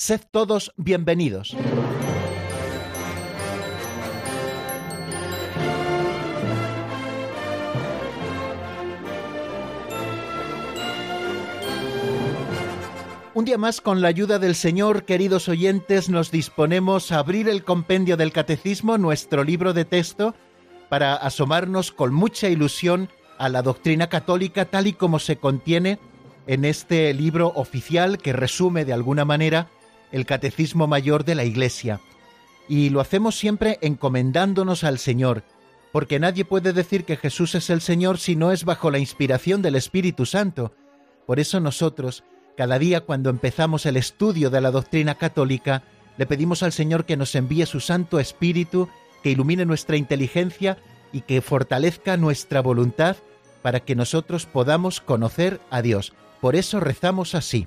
Sed todos bienvenidos. Un día más, con la ayuda del Señor, queridos oyentes, nos disponemos a abrir el compendio del Catecismo, nuestro libro de texto, para asomarnos con mucha ilusión a la doctrina católica tal y como se contiene en este libro oficial que resume de alguna manera el Catecismo Mayor de la Iglesia. Y lo hacemos siempre encomendándonos al Señor, porque nadie puede decir que Jesús es el Señor si no es bajo la inspiración del Espíritu Santo. Por eso nosotros, cada día cuando empezamos el estudio de la doctrina católica, le pedimos al Señor que nos envíe su Santo Espíritu, que ilumine nuestra inteligencia y que fortalezca nuestra voluntad para que nosotros podamos conocer a Dios. Por eso rezamos así.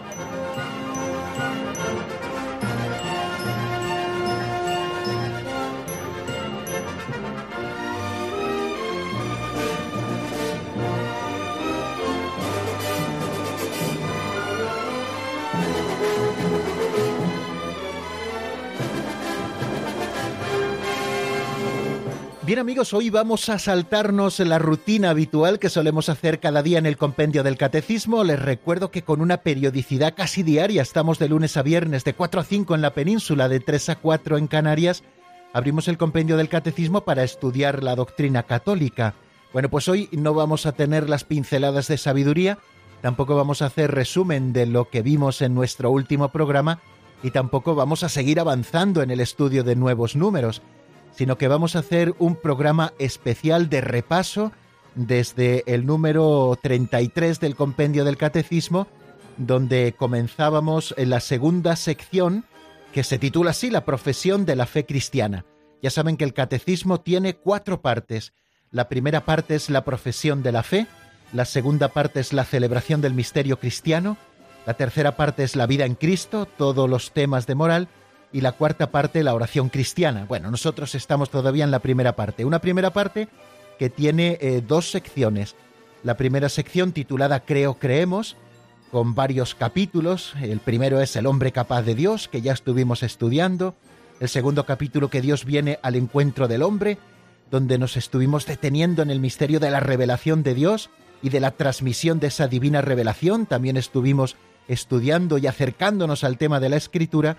Bien amigos, hoy vamos a saltarnos la rutina habitual que solemos hacer cada día en el compendio del catecismo. Les recuerdo que con una periodicidad casi diaria, estamos de lunes a viernes de 4 a 5 en la península, de 3 a 4 en Canarias, abrimos el compendio del catecismo para estudiar la doctrina católica. Bueno, pues hoy no vamos a tener las pinceladas de sabiduría, tampoco vamos a hacer resumen de lo que vimos en nuestro último programa y tampoco vamos a seguir avanzando en el estudio de nuevos números sino que vamos a hacer un programa especial de repaso desde el número 33 del compendio del catecismo, donde comenzábamos en la segunda sección que se titula así La profesión de la fe cristiana. Ya saben que el catecismo tiene cuatro partes. La primera parte es la profesión de la fe, la segunda parte es la celebración del misterio cristiano, la tercera parte es la vida en Cristo, todos los temas de moral, y la cuarta parte la oración cristiana. Bueno, nosotros estamos todavía en la primera parte. Una primera parte que tiene eh, dos secciones. La primera sección titulada Creo, creemos, con varios capítulos. El primero es El hombre capaz de Dios, que ya estuvimos estudiando. El segundo capítulo que Dios viene al encuentro del hombre, donde nos estuvimos deteniendo en el misterio de la revelación de Dios y de la transmisión de esa divina revelación. También estuvimos estudiando y acercándonos al tema de la escritura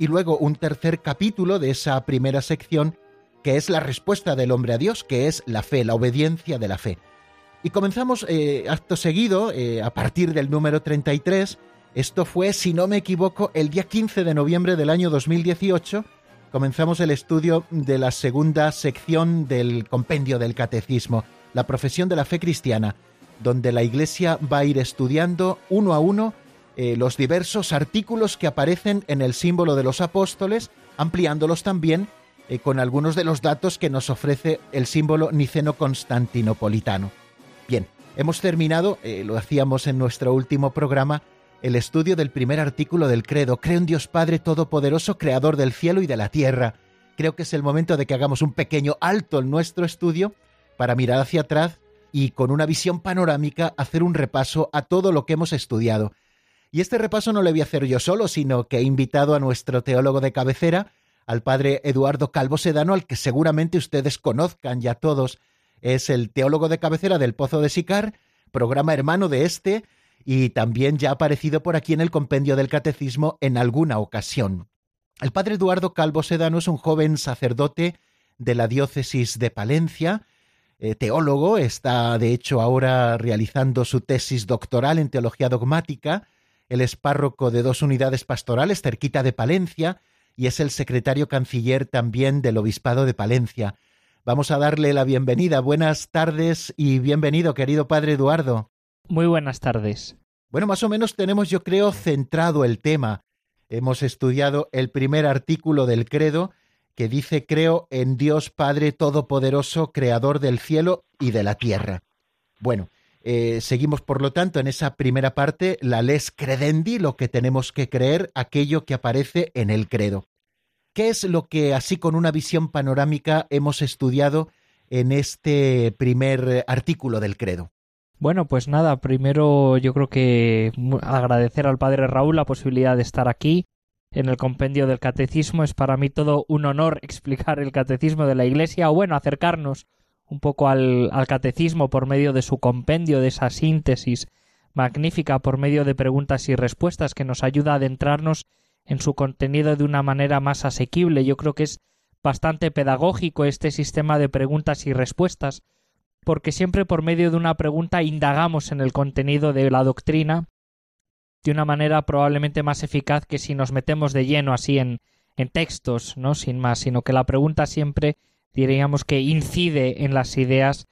y luego un tercer capítulo de esa primera sección que es la respuesta del hombre a Dios, que es la fe, la obediencia de la fe. Y comenzamos eh, acto seguido, eh, a partir del número 33, esto fue, si no me equivoco, el día 15 de noviembre del año 2018, comenzamos el estudio de la segunda sección del compendio del catecismo, la profesión de la fe cristiana, donde la Iglesia va a ir estudiando uno a uno eh, los diversos artículos que aparecen en el símbolo de los apóstoles, ampliándolos también eh, con algunos de los datos que nos ofrece el símbolo niceno-constantinopolitano. Bien, hemos terminado, eh, lo hacíamos en nuestro último programa, el estudio del primer artículo del credo. Creo en Dios Padre Todopoderoso, Creador del cielo y de la tierra. Creo que es el momento de que hagamos un pequeño alto en nuestro estudio para mirar hacia atrás y con una visión panorámica hacer un repaso a todo lo que hemos estudiado. Y este repaso no lo voy a hacer yo solo, sino que he invitado a nuestro teólogo de cabecera, al padre Eduardo Calvo Sedano, al que seguramente ustedes conozcan ya todos. Es el teólogo de cabecera del Pozo de Sicar, programa hermano de este, y también ya ha aparecido por aquí en el compendio del Catecismo en alguna ocasión. El padre Eduardo Calvo Sedano es un joven sacerdote de la diócesis de Palencia, eh, teólogo, está de hecho ahora realizando su tesis doctoral en teología dogmática, él es párroco de dos unidades pastorales cerquita de Palencia y es el secretario canciller también del Obispado de Palencia. Vamos a darle la bienvenida. Buenas tardes y bienvenido, querido padre Eduardo. Muy buenas tardes. Bueno, más o menos tenemos, yo creo, centrado el tema. Hemos estudiado el primer artículo del credo que dice creo en Dios Padre Todopoderoso, Creador del cielo y de la tierra. Bueno, eh, seguimos por lo tanto en esa primera parte, la les credendi, lo que tenemos que creer, aquello que aparece en el credo. ¿Qué es lo que así con una visión panorámica hemos estudiado en este primer artículo del credo? Bueno, pues nada, primero yo creo que agradecer al padre Raúl la posibilidad de estar aquí en el compendio del catecismo. Es para mí todo un honor explicar el catecismo de la Iglesia o bueno, acercarnos un poco al, al catecismo por medio de su compendio, de esa síntesis magnífica por medio de preguntas y respuestas que nos ayuda a adentrarnos en su contenido de una manera más asequible. Yo creo que es bastante pedagógico este sistema de preguntas y respuestas porque siempre por medio de una pregunta indagamos en el contenido de la doctrina de una manera probablemente más eficaz que si nos metemos de lleno así en, en textos, ¿no? Sin más, sino que la pregunta siempre diríamos que incide en las ideas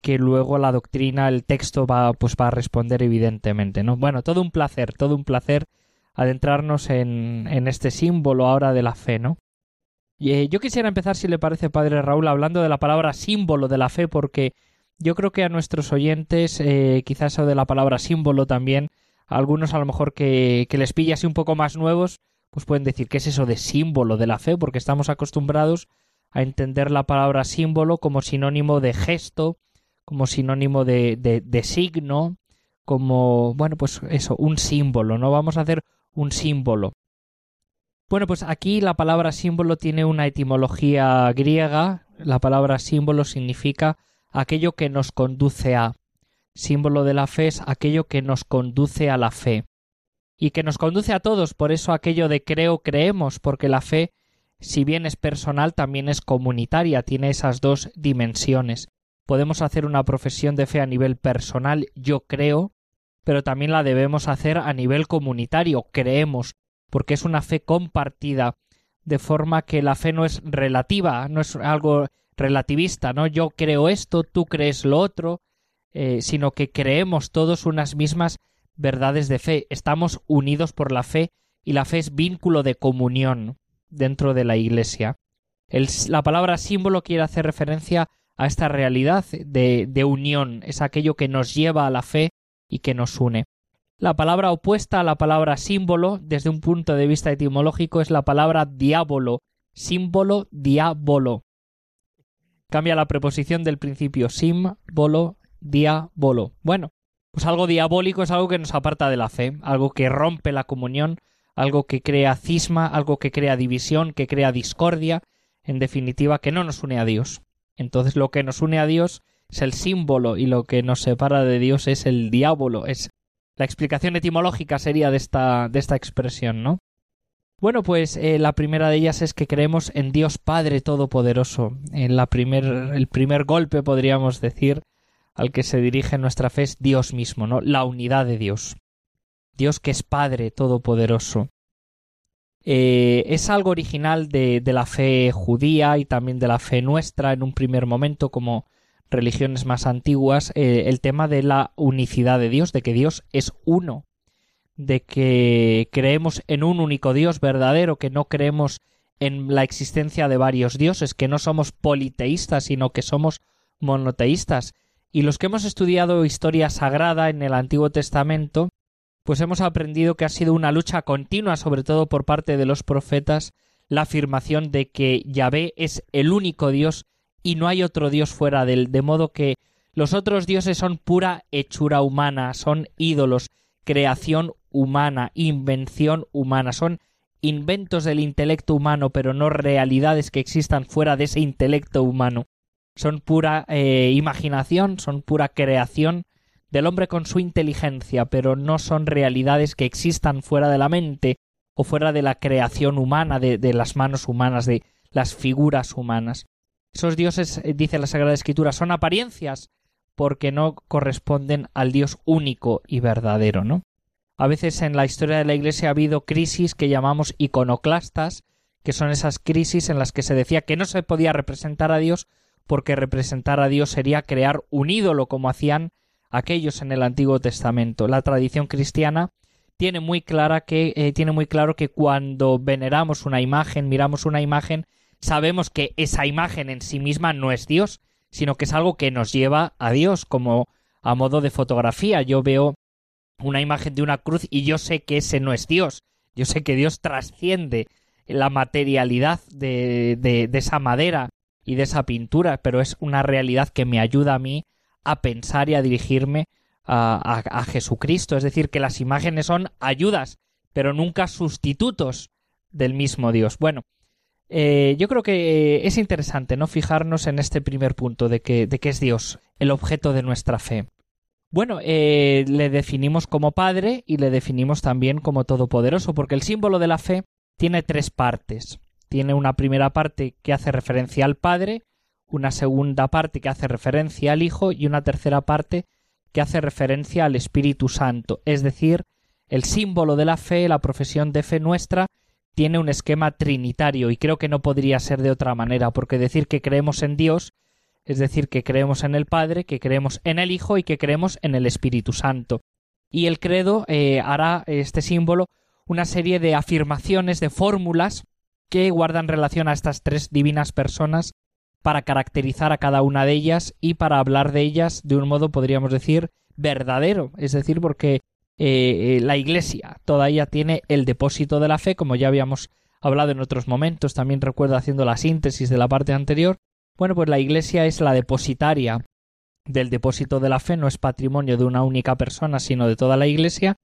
que luego la doctrina, el texto va, pues va a responder evidentemente, ¿no? Bueno, todo un placer, todo un placer adentrarnos en, en este símbolo ahora de la fe, ¿no? Y, eh, yo quisiera empezar, si le parece, Padre Raúl, hablando de la palabra símbolo de la fe, porque yo creo que a nuestros oyentes, eh, quizás eso de la palabra símbolo también, algunos a lo mejor que, que les pilla así un poco más nuevos, pues pueden decir, ¿qué es eso de símbolo de la fe? Porque estamos acostumbrados a entender la palabra símbolo como sinónimo de gesto, como sinónimo de, de, signo, como, bueno, pues eso, un símbolo, ¿no? Vamos a hacer un símbolo. Bueno, pues aquí la palabra símbolo tiene una etimología griega. La palabra símbolo significa aquello que nos conduce a. Símbolo de la fe es aquello que nos conduce a la fe. Y que nos conduce a todos, por eso aquello de creo, creemos, porque la fe, si bien es personal, también es comunitaria, tiene esas dos dimensiones. Podemos hacer una profesión de fe a nivel personal, yo creo, pero también la debemos hacer a nivel comunitario, creemos, porque es una fe compartida, de forma que la fe no es relativa, no es algo relativista, ¿no? Yo creo esto, tú crees lo otro, eh, sino que creemos todos unas mismas verdades de fe. Estamos unidos por la fe y la fe es vínculo de comunión dentro de la Iglesia. la palabra símbolo quiere hacer referencia a esta realidad de, de unión, es aquello que nos lleva a la fe y que nos une. La palabra opuesta a la palabra símbolo, desde un punto de vista etimológico, es la palabra diablo, símbolo diabolo. Cambia la preposición del principio símbolo diabolo. Bueno, pues algo diabólico es algo que nos aparta de la fe, algo que rompe la comunión, algo que crea cisma, algo que crea división, que crea discordia, en definitiva, que no nos une a Dios. Entonces lo que nos une a Dios es el símbolo y lo que nos separa de Dios es el diablo, es la explicación etimológica sería de esta, de esta expresión, ¿no? Bueno, pues eh, la primera de ellas es que creemos en Dios Padre Todopoderoso. En la primer, el primer golpe, podríamos decir, al que se dirige nuestra fe es Dios mismo, ¿no? La unidad de Dios. Dios que es Padre Todopoderoso. Eh, es algo original de, la fe judía y también de la fe nuestra en un primer momento como religiones más antiguas eh, el tema de la unicidad de Dios, de que Dios es uno, de que creemos en un único Dios verdadero, que no creemos en la existencia de varios dioses, que no somos politeístas, sino que somos monoteístas. Y los que hemos estudiado historia sagrada en el Antiguo Testamento, pues hemos aprendido que ha sido una lucha continua, sobre todo por parte de los profetas, la afirmación de que Yahvé es el único Dios y no hay otro Dios fuera de él, de modo que los otros dioses son pura hechura humana, son ídolos, creación humana, invención humana, son inventos del intelecto humano, pero no realidades que existan fuera de ese intelecto humano. Son pura eh, imaginación, son pura creación del hombre con su inteligencia, pero no son realidades que existan fuera de la mente o fuera de la creación humana, de, las manos humanas, de las figuras humanas. Esos dioses, eh, dice la Sagrada Escritura, son apariencias porque no corresponden al Dios único y verdadero, ¿no? A veces en la historia de la Iglesia ha habido crisis que llamamos iconoclastas, que son esas crisis en las que se decía que no se podía representar a Dios porque representar a Dios sería crear un ídolo como hacían aquellos en el Antiguo Testamento. La tradición cristiana tiene muy clara que eh, tiene muy claro que cuando veneramos una imagen, miramos una imagen, sabemos que esa imagen en sí misma no es Dios, sino que es algo que nos lleva a Dios, como a modo de fotografía. Yo veo una imagen de una cruz y yo sé que ese no es Dios. Yo sé que Dios trasciende la materialidad de, de, de esa madera y de esa pintura, pero es una realidad que me ayuda a mí a pensar y a dirigirme a, a, Jesucristo. Es decir, que las imágenes son ayudas, pero nunca sustitutos del mismo Dios. Bueno, eh, yo creo que es interesante no fijarnos en este primer punto de que, de que es Dios el objeto de nuestra fe. Bueno, eh, le definimos como Padre y le definimos también como Todopoderoso, porque el símbolo de la fe tiene tres partes. Tiene una primera parte que hace referencia al Padre, una segunda parte que hace referencia al Hijo y una tercera parte que hace referencia al Espíritu Santo. Es decir, el símbolo de la fe, la profesión de fe nuestra, tiene un esquema trinitario y creo que no podría ser de otra manera, porque decir que creemos en Dios es decir, que creemos en el Padre, que creemos en el Hijo y que creemos en el Espíritu Santo. Y el credo eh, hará este símbolo una serie de afirmaciones, de fórmulas que guardan relación a estas tres divinas personas para caracterizar a cada una de ellas y para hablar de ellas de un modo, podríamos decir, verdadero, es decir, porque eh, eh, la Iglesia toda ella tiene el depósito de la fe, como ya habíamos hablado en otros momentos, también recuerdo haciendo la síntesis de la parte anterior. Bueno, pues la Iglesia es la depositaria del depósito de la fe, no es patrimonio de una única persona, sino de toda la Iglesia,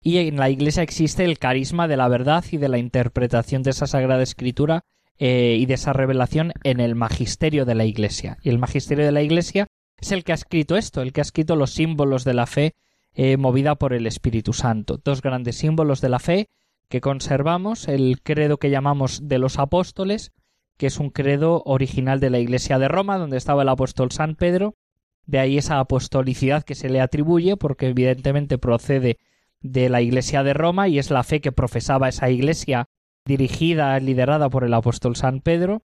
y en la Iglesia existe el carisma de la verdad y de la interpretación de esa Sagrada Escritura eh, y de esa revelación en el magisterio de la Iglesia. Y el magisterio de la Iglesia es el que ha escrito esto, el que ha escrito los símbolos de la fe eh, movida por el Espíritu Santo. Dos grandes símbolos de la fe que conservamos, el credo que llamamos de los apóstoles, que es un credo original de la Iglesia de Roma, donde estaba el apóstol San Pedro, de ahí esa apostolicidad que se le atribuye, porque evidentemente procede de la Iglesia de Roma y es la fe que profesaba esa Iglesia dirigida, liderada por el apóstol San Pedro,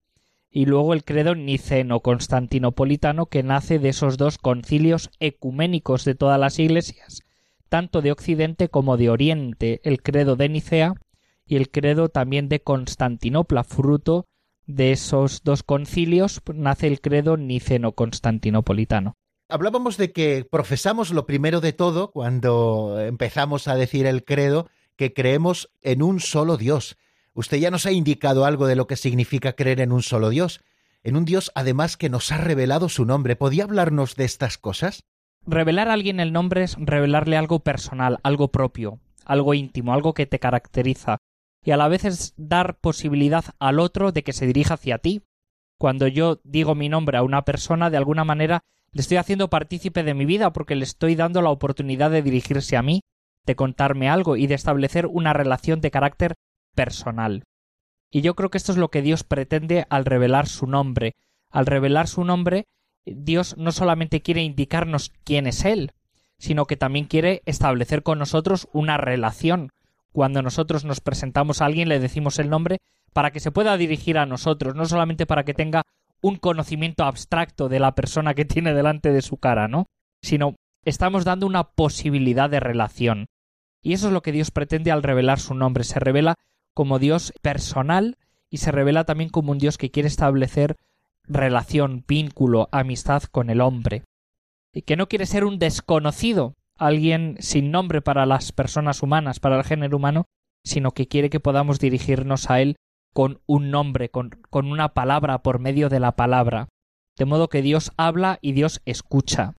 y luego el credo niceno-constantinopolitano que nace de esos dos concilios ecuménicos de todas las iglesias, tanto de Occidente como de Oriente, el credo de Nicea y el credo también de Constantinopla, fruto de esos dos concilios nace el credo niceno-constantinopolitano. Hablábamos de que profesamos lo primero de todo cuando empezamos a decir el credo, que creemos en un solo Dios. Usted ya nos ha indicado algo de lo que significa creer en un solo Dios, en un Dios además que nos ha revelado su nombre. ¿Podía hablarnos de estas cosas? Revelar a alguien el nombre es revelarle algo personal, algo propio, algo íntimo, algo que te caracteriza, y a la vez es dar posibilidad al otro de que se dirija hacia ti. Cuando yo digo mi nombre a una persona, de alguna manera le estoy haciendo partícipe de mi vida porque le estoy dando la oportunidad de dirigirse a mí, de contarme algo y de establecer una relación de carácter personal. Y yo creo que esto es lo que Dios pretende al revelar su nombre. Al revelar su nombre, Dios no solamente quiere indicarnos quién es Él, sino que también quiere establecer con nosotros una relación. Cuando nosotros nos presentamos a alguien le decimos el nombre para que se pueda dirigir a nosotros, no solamente para que tenga un conocimiento abstracto de la persona que tiene delante de su cara, ¿no? Sino estamos dando una posibilidad de relación. Y eso es lo que Dios pretende al revelar su nombre. Se revela como Dios personal y se revela también como un Dios que quiere establecer relación, vínculo, amistad con el hombre. Y que no quiere ser un desconocido, alguien sin nombre para las personas humanas, para el género humano, sino que quiere que podamos dirigirnos a Él con un nombre, con, con una palabra por medio de la palabra. De modo que Dios habla y Dios escucha.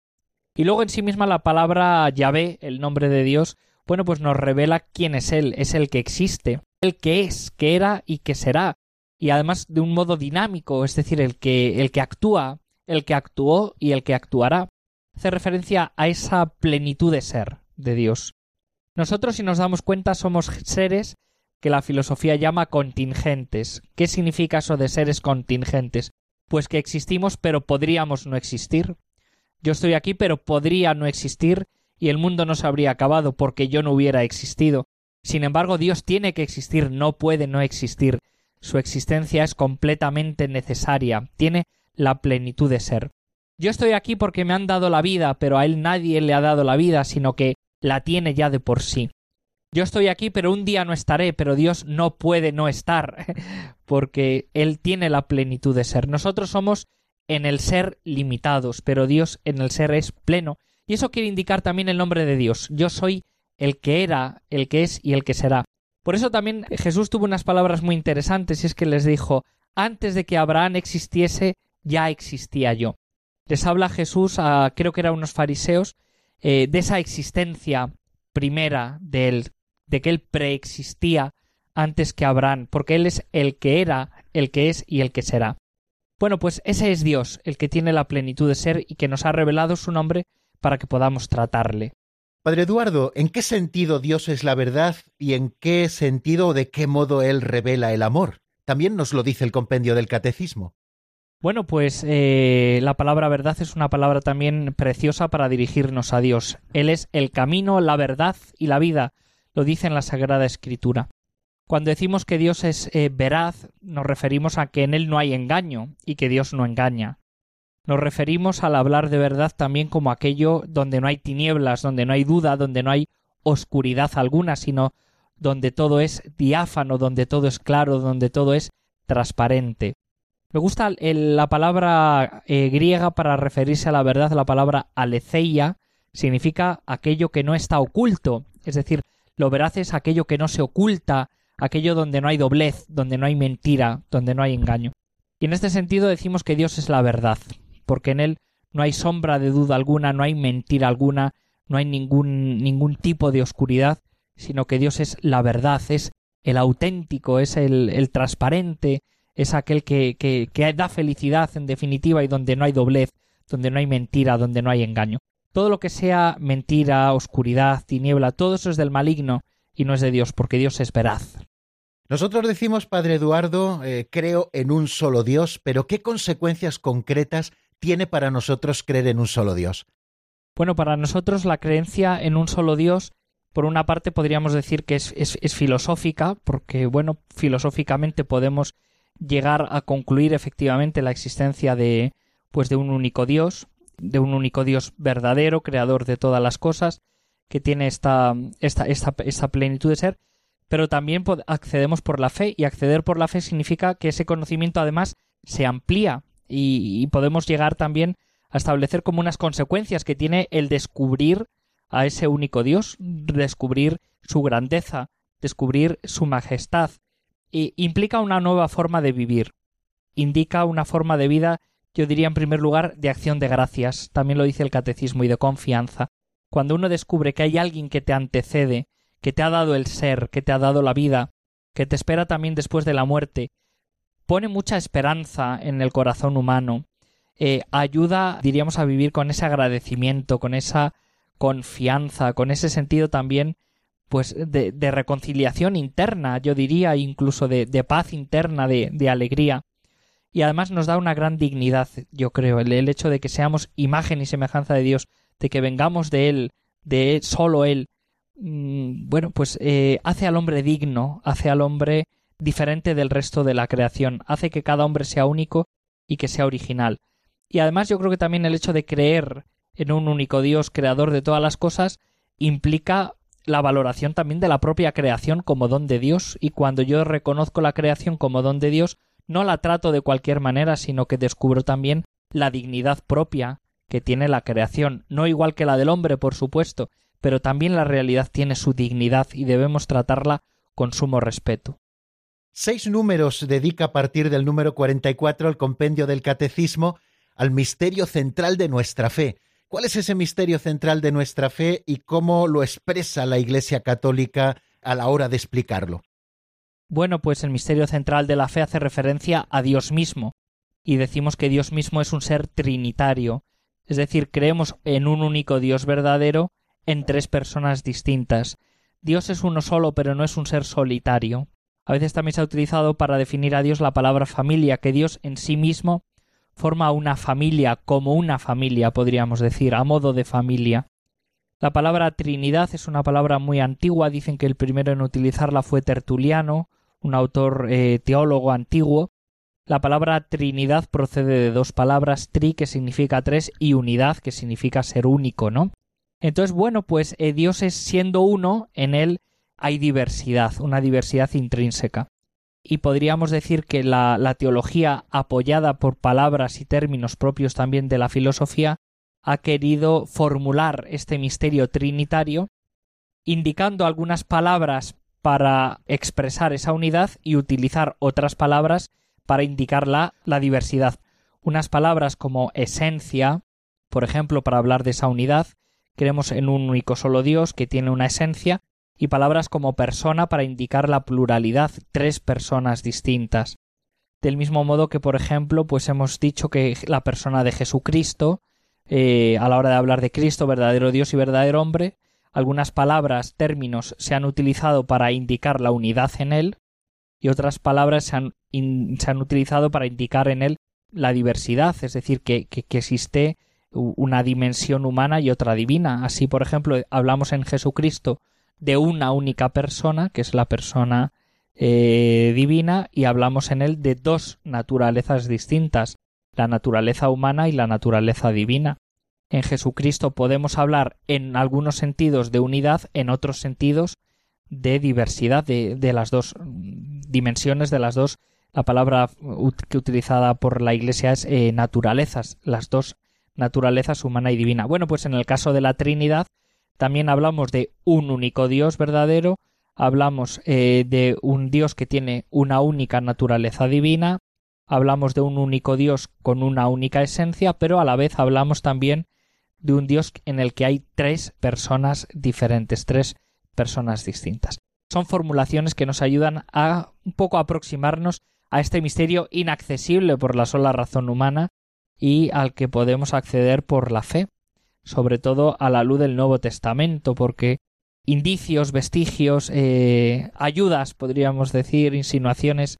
Y luego en sí misma la palabra Yahvé, el nombre de Dios, bueno, pues nos revela quién es Él, es el que existe, el que es, que era y que será, y además de un modo dinámico, es decir, el que, el que actúa, el que actuó y el que actuará. Hace referencia a esa plenitud de ser de Dios. Nosotros, si nos damos cuenta, somos seres que la filosofía llama contingentes. ¿Qué significa eso de seres contingentes? Pues que existimos pero podríamos no existir. Yo estoy aquí pero podría no existir y el mundo no se habría acabado porque yo no hubiera existido. Sin embargo, Dios tiene que existir, no puede no existir. Su existencia es completamente necesaria, tiene la plenitud de ser. Yo estoy aquí porque me han dado la vida, pero a él nadie le ha dado la vida, sino que la tiene ya de por sí. Yo estoy aquí, pero un día no estaré, pero Dios no puede no estar, porque Él tiene la plenitud de ser. Nosotros somos en el ser limitados, pero Dios en el ser es pleno. Y eso quiere indicar también el nombre de Dios. Yo soy el que era, el que es y el que será. Por eso también Jesús tuvo unas palabras muy interesantes y es que les dijo antes de que Abraham existiese, ya existía yo. Les habla Jesús a creo que eran unos fariseos eh, de esa existencia primera de él, de que él preexistía antes que Abraham, porque él es el que era, el que es y el que será. Bueno, pues ese es Dios, el que tiene la plenitud de ser y que nos ha revelado su nombre para que podamos tratarle. Padre Eduardo, ¿en qué sentido Dios es la verdad y en qué sentido o de qué modo Él revela el amor? También nos lo dice el compendio del Catecismo. Bueno, pues eh, la palabra verdad es una palabra también preciosa para dirigirnos a Dios. Él es el camino, la verdad y la vida, lo dice en la Sagrada Escritura. Cuando decimos que Dios es eh, veraz, nos referimos a que en Él no hay engaño y que Dios no engaña. Nos referimos al hablar de verdad también como aquello donde no hay tinieblas, donde no hay duda, donde no hay oscuridad alguna, sino donde todo es diáfano, donde todo es claro, donde todo es transparente. Me gusta la palabra eh, griega para referirse a la verdad, la palabra aletheia, significa aquello que no está oculto, es decir, lo veraz es aquello que no se oculta, aquello donde no hay doblez, donde no hay mentira, donde no hay engaño. Y en este sentido decimos que Dios es la verdad, porque en Él no hay sombra de duda alguna, no hay mentira alguna, no hay ningún, ningún tipo de oscuridad, sino que Dios es la verdad, es el auténtico, es el, el transparente, es aquel que, que, da felicidad en definitiva y donde no hay doblez, donde no hay mentira, donde no hay engaño. Todo lo que sea mentira, oscuridad, tiniebla, todo eso es del maligno y no es de Dios, porque Dios es veraz. Nosotros decimos, Padre Eduardo, eh, creo en un solo Dios, pero ¿qué consecuencias concretas tiene para nosotros creer en un solo Dios? Bueno, para nosotros la creencia en un solo Dios, por una parte podríamos decir que es, filosófica, porque, bueno, filosóficamente podemos llegar a concluir efectivamente la existencia de, pues, de un único Dios, de un único Dios verdadero, creador de todas las cosas, que tiene esta plenitud de ser, pero también accedemos por la fe, y acceder por la fe significa que ese conocimiento además se amplía y, podemos llegar también a establecer como unas consecuencias que tiene el descubrir a ese único Dios, descubrir su grandeza, descubrir su majestad, y implica una nueva forma de vivir, indica una forma de vida, yo diría en primer lugar, de acción de gracias, también lo dice el catecismo, y de confianza. Cuando uno descubre que hay alguien que te antecede, que te ha dado el ser, que te ha dado la vida, que te espera también después de la muerte, pone mucha esperanza en el corazón humano, eh, ayuda, diríamos, a vivir con ese agradecimiento, con esa confianza, con ese sentido también, pues, de, reconciliación interna, yo diría, incluso de, de paz interna, de, de, alegría. Y además nos da una gran dignidad, yo creo, el, el hecho de que seamos imagen y semejanza de Dios, de que vengamos de Él, de solo Él, mm, bueno, pues eh, hace al hombre digno, hace al hombre diferente del resto de la creación, hace que cada hombre sea único y que sea original. Y además yo creo que también el hecho de creer en un único Dios creador de todas las cosas implica la valoración también de la propia creación como don de Dios y cuando yo reconozco la creación como don de Dios no la trato de cualquier manera sino que descubro también la dignidad propia que tiene la creación, no igual que la del hombre, por supuesto, pero también la realidad tiene su dignidad y debemos tratarla con sumo respeto. Seis números dedica a partir del número 44 el compendio del Catecismo al misterio central de nuestra fe. ¿Cuál es ese misterio central de nuestra fe y cómo lo expresa la Iglesia Católica a la hora de explicarlo? Bueno, pues el misterio central de la fe hace referencia a Dios mismo, y decimos que Dios mismo es un ser trinitario, es decir, creemos en un único Dios verdadero en tres personas distintas. Dios es uno solo, pero no es un ser solitario. A veces también se ha utilizado para definir a Dios la palabra familia, que Dios en sí mismo forma una familia, como una familia, podríamos decir, a modo de familia. La palabra Trinidad es una palabra muy antigua, dicen que el primero en utilizarla fue Tertuliano, un autor eh, teólogo antiguo. La palabra Trinidad procede de dos palabras, tri, que significa tres, y unidad, que significa ser único, ¿no? Entonces, bueno, pues eh, Dios es siendo uno, en él hay diversidad, una diversidad intrínseca. Y podríamos decir que la, teología, apoyada por palabras y términos propios también de la filosofía, ha querido formular este misterio trinitario, indicando algunas palabras para expresar esa unidad y utilizar otras palabras para indicar la, la diversidad. Unas palabras como esencia, por ejemplo, para hablar de esa unidad, creemos en un único solo Dios que tiene una esencia, y palabras como persona para indicar la pluralidad, tres personas distintas. Del mismo modo que, por ejemplo, pues hemos dicho que la persona de Jesucristo, eh, a la hora de hablar de Cristo, verdadero Dios y verdadero hombre, algunas palabras, términos se han utilizado para indicar la unidad en él y otras palabras se han, utilizado para indicar en él la diversidad, es decir, que existe una dimensión humana y otra divina. Así, por ejemplo, hablamos en Jesucristo de una única persona, que es la persona eh, divina, y hablamos en él de dos naturalezas distintas, la naturaleza humana y la naturaleza divina. En Jesucristo podemos hablar en algunos sentidos de unidad, en otros sentidos de diversidad de, de las dos dimensiones, de las dos. La palabra que utilizada por la Iglesia es eh, naturalezas, las dos naturalezas humana y divina. Bueno, pues en el caso de la Trinidad también hablamos de un único Dios verdadero, hablamos eh, de un Dios que tiene una única naturaleza divina, hablamos de un único Dios con una única esencia, pero a la vez hablamos también de un Dios en el que hay tres personas diferentes, tres personas distintas. Son formulaciones que nos ayudan a un poco aproximarnos a este misterio inaccesible por la sola razón humana y al que podemos acceder por la fe, sobre todo a la luz del Nuevo Testamento, porque indicios, vestigios, eh, ayudas, podríamos decir, insinuaciones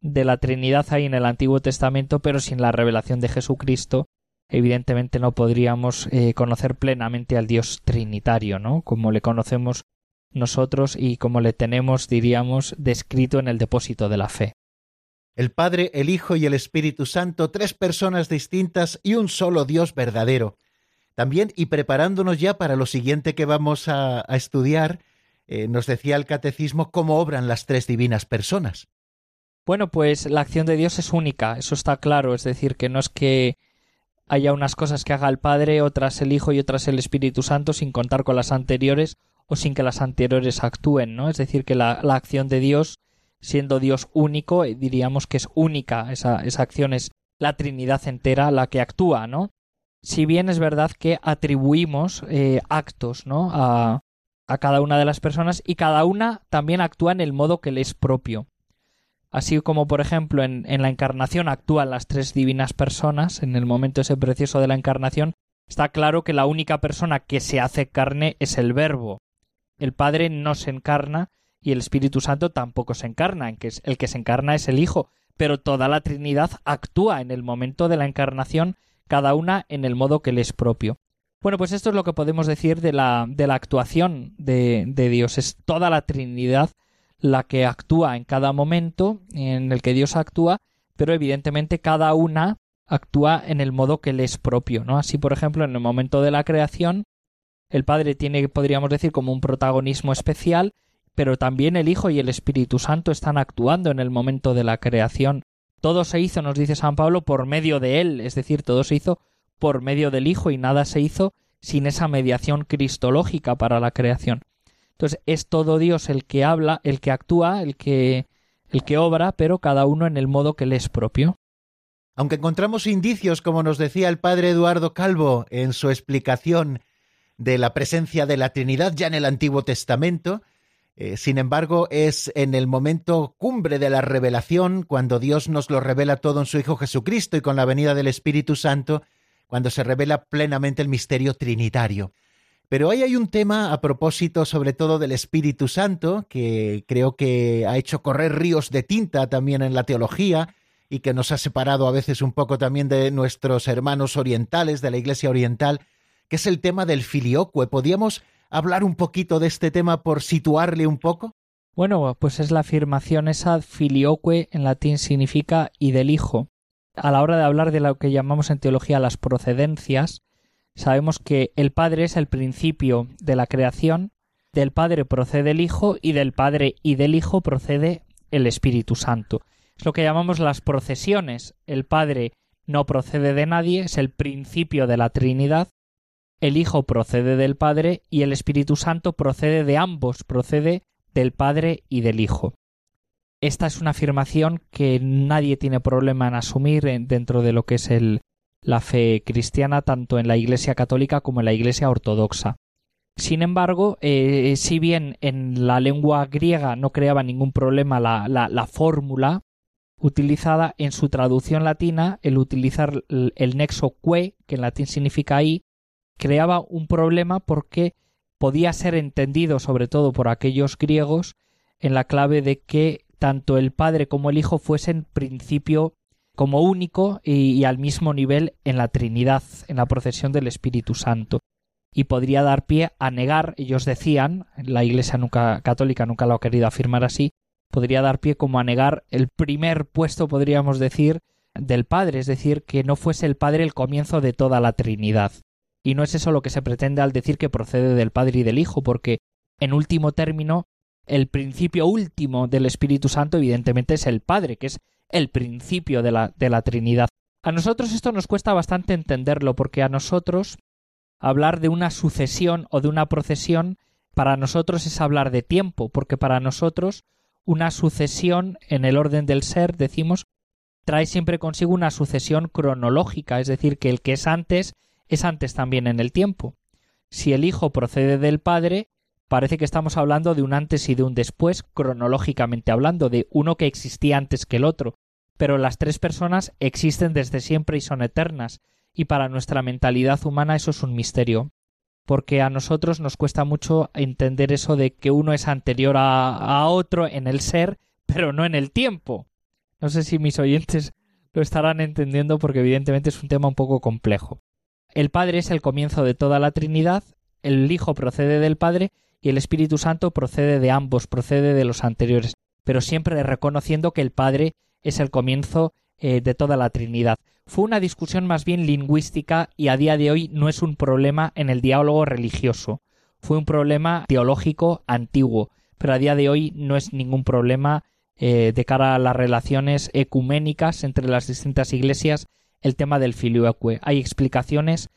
de la Trinidad hay en el Antiguo Testamento, pero sin la revelación de Jesucristo, evidentemente no podríamos eh, conocer plenamente al Dios Trinitario, ¿no? Como le conocemos nosotros y como le tenemos, diríamos, descrito en el depósito de la fe el Padre, el Hijo y el Espíritu Santo, tres personas distintas y un solo Dios verdadero. También, y preparándonos ya para lo siguiente que vamos a, estudiar, eh, nos decía el catecismo cómo obran las tres divinas personas. Bueno, pues la acción de Dios es única, eso está claro, es decir, que no es que haya unas cosas que haga el Padre, otras el Hijo y otras el Espíritu Santo sin contar con las anteriores o sin que las anteriores actúen, ¿no? Es decir, que la, acción de Dios siendo Dios único, eh, diríamos que es única esa, esa acción, es la Trinidad entera la que actúa, ¿no? Si bien es verdad que atribuimos eh, actos, ¿no? A, cada una de las personas y cada una también actúa en el modo que le es propio. Así como, por ejemplo, en, en, la encarnación actúan las tres divinas personas, en el momento ese precioso de la encarnación, está claro que la única persona que se hace carne es el Verbo. El Padre no se encarna, y el Espíritu Santo tampoco se encarna, en que el que se encarna es el Hijo, pero toda la Trinidad actúa en el momento de la encarnación, cada una en el modo que le es propio. Bueno, pues esto es lo que podemos decir de la, de la actuación de, de Dios. Es toda la Trinidad la que actúa en cada momento en el que Dios actúa, pero evidentemente cada una actúa en el modo que le es propio, ¿no? Así, por ejemplo, en el momento de la creación, el Padre tiene, podríamos decir, como un protagonismo especial pero también el Hijo y el Espíritu Santo están actuando en el momento de la creación. Todo se hizo, nos dice San Pablo, por medio de Él, es decir, todo se hizo por medio del Hijo y nada se hizo sin esa mediación cristológica para la creación. Entonces es todo Dios el que habla, el que actúa, el que el que obra, pero cada uno en el modo que le es propio. Aunque encontramos indicios, como nos decía el padre Eduardo Calvo en su explicación de la presencia de la Trinidad ya en el Antiguo Testamento, eh, sin embargo, es en el momento cumbre de la revelación, cuando Dios nos lo revela todo en su Hijo Jesucristo y con la venida del Espíritu Santo, cuando se revela plenamente el misterio trinitario. Pero ahí hay un tema a propósito sobre todo del Espíritu Santo, que creo que ha hecho correr ríos de tinta también en la teología y que nos ha separado a veces un poco también de nuestros hermanos orientales, de la Iglesia Oriental, que es el tema del filioque. ¿Podríamos hablar un poquito de este tema por situarle un poco? Bueno, pues es la afirmación esa filioque en latín significa y del hijo. A la hora de hablar de lo que llamamos en teología las procedencias, sabemos que el Padre es el principio de la creación, del Padre procede el Hijo y del Padre y del Hijo procede el Espíritu Santo. Es lo que llamamos las procesiones. El Padre no procede de nadie, es el principio de la Trinidad, el Hijo procede del Padre y el Espíritu Santo procede de ambos, procede del Padre y del Hijo. Esta es una afirmación que nadie tiene problema en asumir dentro de lo que es el, la fe cristiana tanto en la Iglesia católica como en la Iglesia ortodoxa. Sin embargo, eh, si bien en la lengua griega no creaba ningún problema la, la, fórmula utilizada en su traducción latina, el utilizar el nexo que, que en latín significa ahí, creaba un problema porque podía ser entendido sobre todo por aquellos griegos en la clave de que tanto el Padre como el Hijo fuesen principio como único y, al mismo nivel en la Trinidad, en la procesión del Espíritu Santo. Y podría dar pie a negar, ellos decían, la Iglesia nunca, católica nunca lo ha querido afirmar así, podría dar pie como a negar el primer puesto, podríamos decir, del Padre, es decir, que no fuese el Padre el comienzo de toda la Trinidad. Y no es eso lo que se pretende al decir que procede del Padre y del Hijo, porque, en último término, el principio último del Espíritu Santo evidentemente es el Padre, que es el principio de la, de la Trinidad. A nosotros esto nos cuesta bastante entenderlo, porque a nosotros hablar de una sucesión o de una procesión, para nosotros es hablar de tiempo, porque para nosotros una sucesión en el orden del ser, decimos, trae siempre consigo una sucesión cronológica, es decir, que el que es antes es antes también en el tiempo. Si el Hijo procede del Padre, parece que estamos hablando de un antes y de un después, cronológicamente hablando, de uno que existía antes que el otro, pero las tres personas existen desde siempre y son eternas, y para nuestra mentalidad humana eso es un misterio, porque a nosotros nos cuesta mucho entender eso de que uno es anterior a, a otro en el ser, pero no en el tiempo. No sé si mis oyentes lo estarán entendiendo porque evidentemente es un tema un poco complejo. El Padre es el comienzo de toda la Trinidad, el Hijo procede del Padre y el Espíritu Santo procede de ambos, procede de los anteriores, pero siempre reconociendo que el Padre es el comienzo eh, de toda la Trinidad. Fue una discusión más bien lingüística y a día de hoy no es un problema en el diálogo religioso. Fue un problema teológico antiguo, pero a día de hoy no es ningún problema eh, de cara a las relaciones ecuménicas entre las distintas iglesias el tema del filioque. Hay explicaciones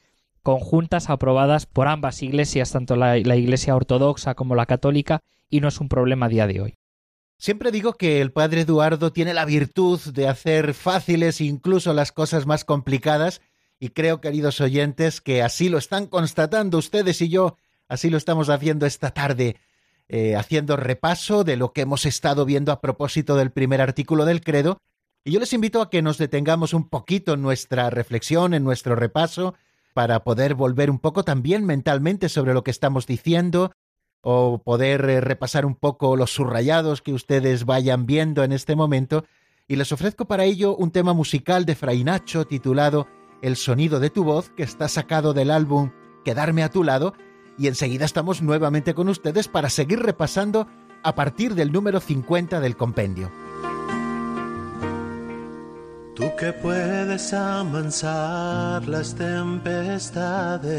conjuntas aprobadas por ambas iglesias, tanto la, iglesia ortodoxa como la católica, y no es un problema a día de hoy. Siempre digo que el padre Eduardo tiene la virtud de hacer fáciles incluso las cosas más complicadas, y creo, queridos oyentes, que así lo están constatando ustedes y yo, así lo estamos haciendo esta tarde, eh, haciendo repaso de lo que hemos estado viendo a propósito del primer artículo del credo, y yo les invito a que nos detengamos un poquito en nuestra reflexión, en nuestro repaso, para poder volver un poco también mentalmente sobre lo que estamos diciendo o poder eh, repasar un poco los subrayados que ustedes vayan viendo en este momento. Y les ofrezco para ello un tema musical de Fray Nacho titulado El sonido de tu voz, que está sacado del álbum Quedarme a tu lado. Y enseguida estamos nuevamente con ustedes para seguir repasando a partir del número 50 del compendio. Que puedes amansar las tempestades,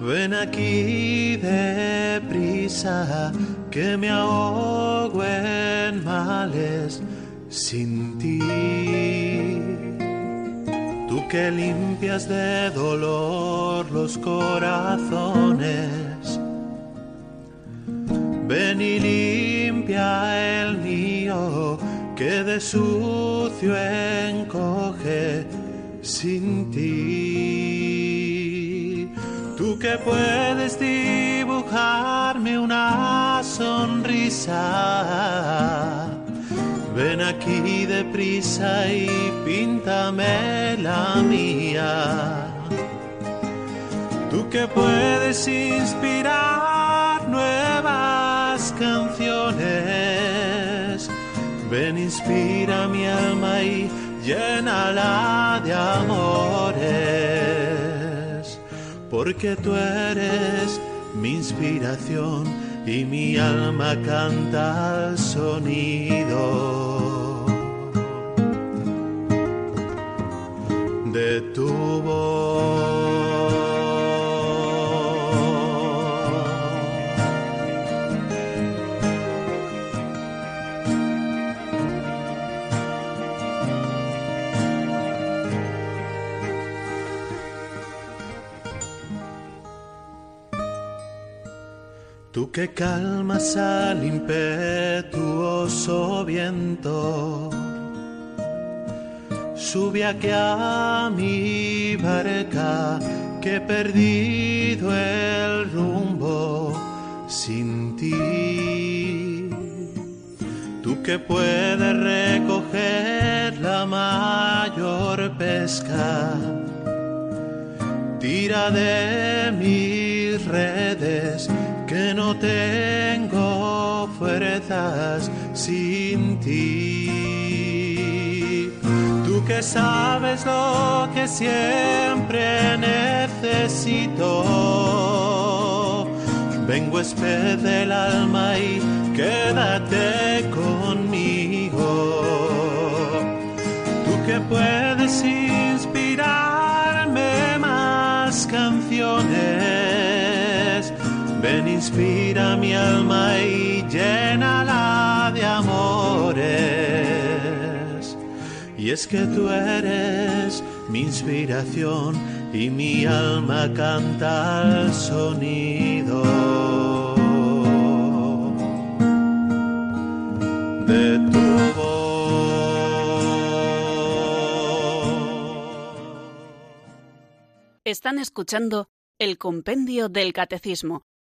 ven aquí deprisa, que me ahogo en males sin ti. Tú que limpias de dolor los corazones, ven y limpia el mío que de sucio encoge sin ti. Tú que puedes dibujarme una sonrisa, ven aquí deprisa y píntame la mía. que puedes inspirar nuevas canciones. Ven, inspira mi alma y llénala de amores, porque tú eres mi inspiración y mi alma canta al sonido de tu voz. Que calmas al impetuoso viento, sube aquí a mi barca que he perdido el rumbo sin ti. Tú que puedes recoger la mayor pesca, tira de mis redes no tengo fuerzas sin ti. Tú que sabes lo que siempre necesito. Vengo esped del alma y quédate conmigo. Tú que puedes Ven, inspira mi alma y llénala de amores. Y es que tú eres mi inspiración y mi alma canta al sonido de tu voz. Están escuchando el Compendio del Catecismo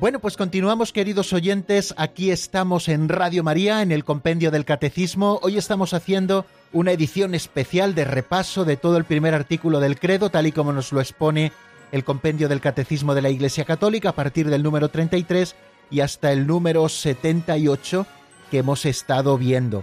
Bueno, pues continuamos, queridos oyentes. Aquí estamos en Radio María, en el Compendio del Catecismo. Hoy estamos haciendo una edición especial de repaso de todo el primer artículo del credo, tal y como nos lo expone el Compendio del Catecismo de la Iglesia Católica, a partir del número 33 y hasta el número 78 que hemos estado viendo.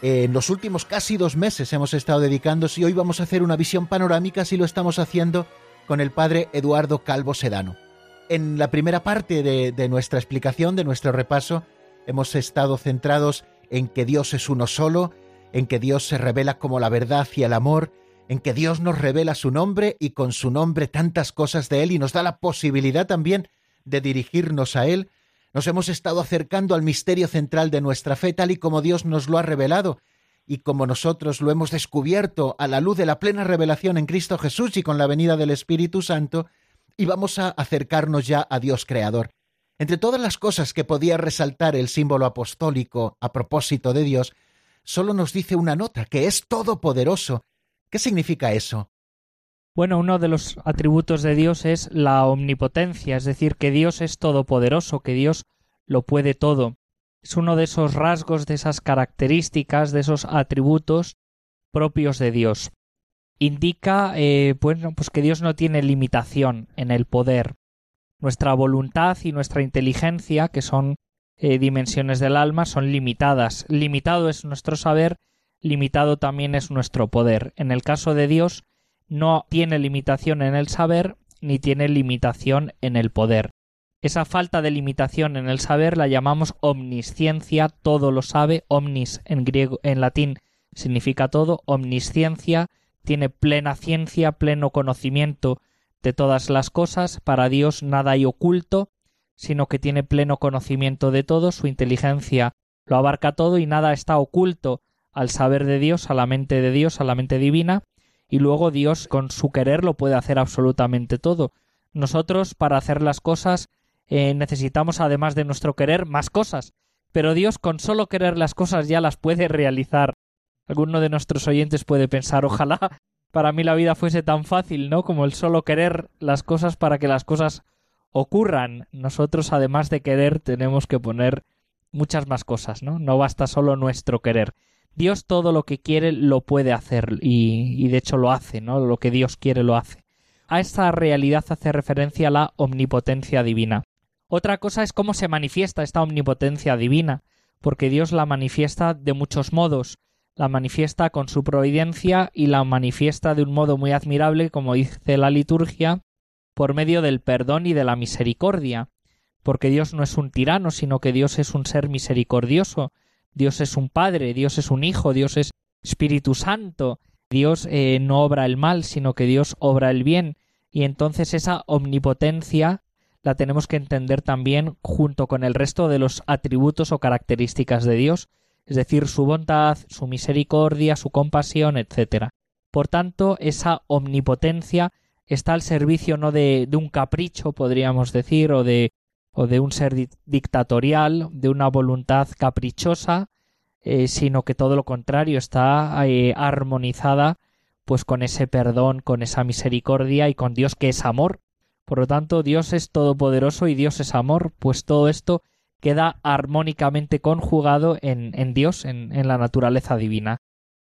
En los últimos casi dos meses hemos estado dedicándose y hoy vamos a hacer una visión panorámica, si lo estamos haciendo con el padre Eduardo Calvo Sedano. En la primera parte de, nuestra explicación, de nuestro repaso, hemos estado centrados en que Dios es uno solo, en que Dios se revela como la verdad y el amor, en que Dios nos revela su nombre y con su nombre tantas cosas de Él y nos da la posibilidad también de dirigirnos a Él. Nos hemos estado acercando al misterio central de nuestra fe tal y como Dios nos lo ha revelado y como nosotros lo hemos descubierto a la luz de la plena revelación en Cristo Jesús y con la venida del Espíritu Santo, y vamos a acercarnos ya a Dios Creador. Entre todas las cosas que podía resaltar el símbolo apostólico a propósito de Dios, solo nos dice una nota, que es todopoderoso. ¿Qué significa eso? Bueno, uno de los atributos de Dios es la omnipotencia, es decir, que Dios es todopoderoso, que Dios lo puede todo. Es uno de esos rasgos, de esas características, de esos atributos propios de Dios indica eh, pues que Dios no tiene limitación en el poder. Nuestra voluntad y nuestra inteligencia, que son eh, dimensiones del alma, son limitadas. Limitado es nuestro saber, limitado también es nuestro poder. En el caso de Dios, no tiene limitación en el saber ni tiene limitación en el poder. Esa falta de limitación en el saber la llamamos omnisciencia, todo lo sabe, omnis en griego, en latín significa todo, omnisciencia tiene plena ciencia, pleno conocimiento de todas las cosas, para Dios nada hay oculto, sino que tiene pleno conocimiento de todo, su inteligencia lo abarca todo y nada está oculto al saber de Dios, a la mente de Dios, a la mente divina, y luego Dios con su querer lo puede hacer absolutamente todo. Nosotros, para hacer las cosas, eh, necesitamos, además de nuestro querer, más cosas. Pero Dios con solo querer las cosas ya las puede realizar. Alguno de nuestros oyentes puede pensar, ojalá para mí la vida fuese tan fácil, ¿no? Como el solo querer las cosas para que las cosas ocurran. Nosotros, además de querer, tenemos que poner muchas más cosas, ¿no? No basta solo nuestro querer. Dios todo lo que quiere lo puede hacer y, y de hecho lo hace, ¿no? Lo que Dios quiere lo hace. A esta realidad hace referencia la omnipotencia divina. Otra cosa es cómo se manifiesta esta omnipotencia divina, porque Dios la manifiesta de muchos modos. La manifiesta con su providencia y la manifiesta de un modo muy admirable, como dice la liturgia, por medio del perdón y de la misericordia, porque Dios no es un tirano, sino que Dios es un ser misericordioso, Dios es un Padre, Dios es un Hijo, Dios es Espíritu Santo, Dios eh, no obra el mal, sino que Dios obra el bien, y entonces esa omnipotencia la tenemos que entender también junto con el resto de los atributos o características de Dios, es decir, su bondad, su misericordia, su compasión, etc. Por tanto, esa omnipotencia está al servicio no de, de un capricho, podríamos decir, o de, o de un ser dictatorial, de una voluntad caprichosa, eh, sino que todo lo contrario está eh, armonizada pues con ese perdón, con esa misericordia y con Dios que es amor. Por lo tanto, Dios es todopoderoso y Dios es amor, pues todo esto queda armónicamente conjugado en, Dios, en, en, la naturaleza divina.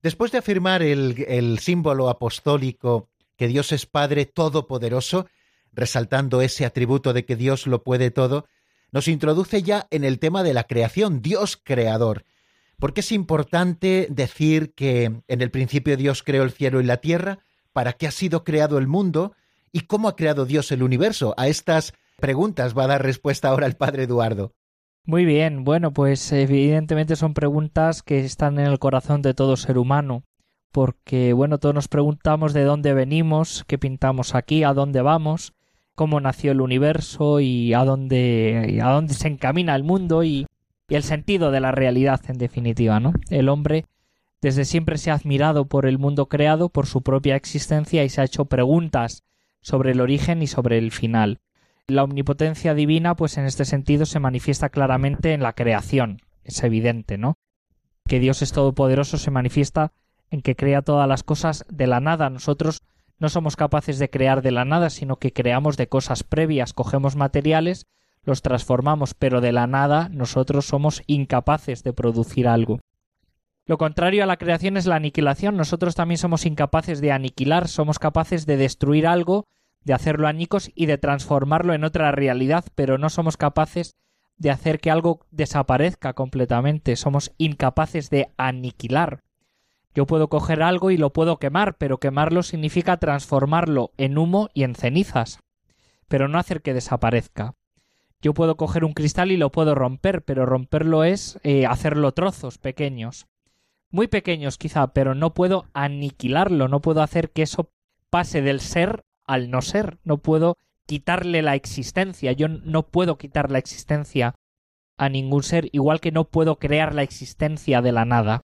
Después de afirmar el, el símbolo apostólico que Dios es Padre Todopoderoso, resaltando ese atributo de que Dios lo puede todo, nos introduce ya en el tema de la creación, Dios creador. Porque es importante decir que en el principio Dios creó el cielo y la tierra, para qué ha sido creado el mundo y cómo ha creado Dios el universo. A estas preguntas va a dar respuesta ahora el padre Eduardo. Muy bien, bueno, pues evidentemente son preguntas que están en el corazón de todo ser humano porque bueno, todos nos preguntamos de dónde venimos, qué pintamos aquí, a dónde vamos, cómo nació el universo y a dónde, a dónde se encamina el mundo y, y el sentido de la realidad en definitiva, ¿no? El hombre desde siempre se ha admirado por el mundo creado, por su propia existencia y se ha hecho preguntas sobre el origen y sobre el final. La omnipotencia divina, pues en este sentido se manifiesta claramente en la creación, es evidente, ¿no? Que Dios es todopoderoso se manifiesta en que crea todas las cosas de la nada. Nosotros no somos capaces de crear de la nada, sino que creamos de cosas previas, cogemos materiales, los transformamos, pero de la nada nosotros somos incapaces de producir algo. Lo contrario a la creación es la aniquilación. Nosotros también somos incapaces de aniquilar, somos capaces de destruir algo, de hacerlo añicos y de transformarlo en otra realidad, pero no somos capaces de hacer que algo desaparezca completamente. Somos incapaces de aniquilar. Yo puedo coger algo y lo puedo quemar, pero quemarlo significa transformarlo en humo y en cenizas, pero no hacer que desaparezca. Yo puedo coger un cristal y lo puedo romper, pero romperlo es eh, hacerlo trozos pequeños. Muy pequeños quizá, pero no puedo aniquilarlo, no puedo hacer que eso pase del ser al no ser, no puedo quitarle la existencia, yo no puedo quitar la existencia a ningún ser, igual que no puedo crear la existencia de la nada.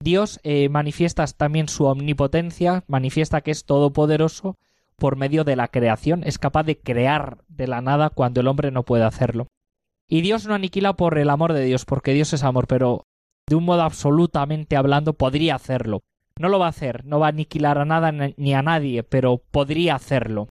Dios eh, manifiesta también su omnipotencia, manifiesta que es todopoderoso por medio de la creación, es capaz de crear de la nada cuando el hombre no puede hacerlo. Y Dios no aniquila por el amor de Dios, porque Dios es amor, pero de un modo absolutamente hablando podría hacerlo. No lo va a hacer, no va a aniquilar a nada ni a nadie, pero podría hacerlo.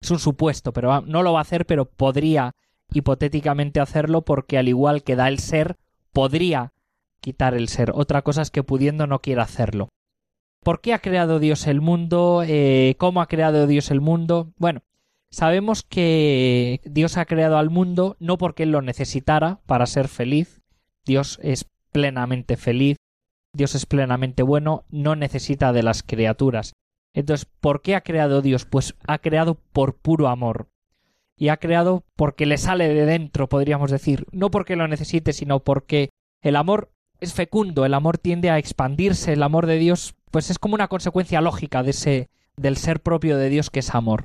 Es un supuesto, pero no lo va a hacer, pero podría hipotéticamente hacerlo porque al igual que da el ser, podría quitar el ser. Otra cosa es que pudiendo no quiera hacerlo. ¿Por qué ha creado Dios el mundo? Eh, ¿Cómo ha creado Dios el mundo? Bueno, sabemos que Dios ha creado al mundo no porque Él lo necesitara para ser feliz. Dios es plenamente feliz. Dios es plenamente bueno, no necesita de las criaturas. Entonces, ¿por qué ha creado Dios? Pues ha creado por puro amor. Y ha creado porque le sale de dentro, podríamos decir. No porque lo necesite, sino porque el amor es fecundo, el amor tiende a expandirse, el amor de Dios, pues es como una consecuencia lógica de ese, del ser propio de Dios que es amor.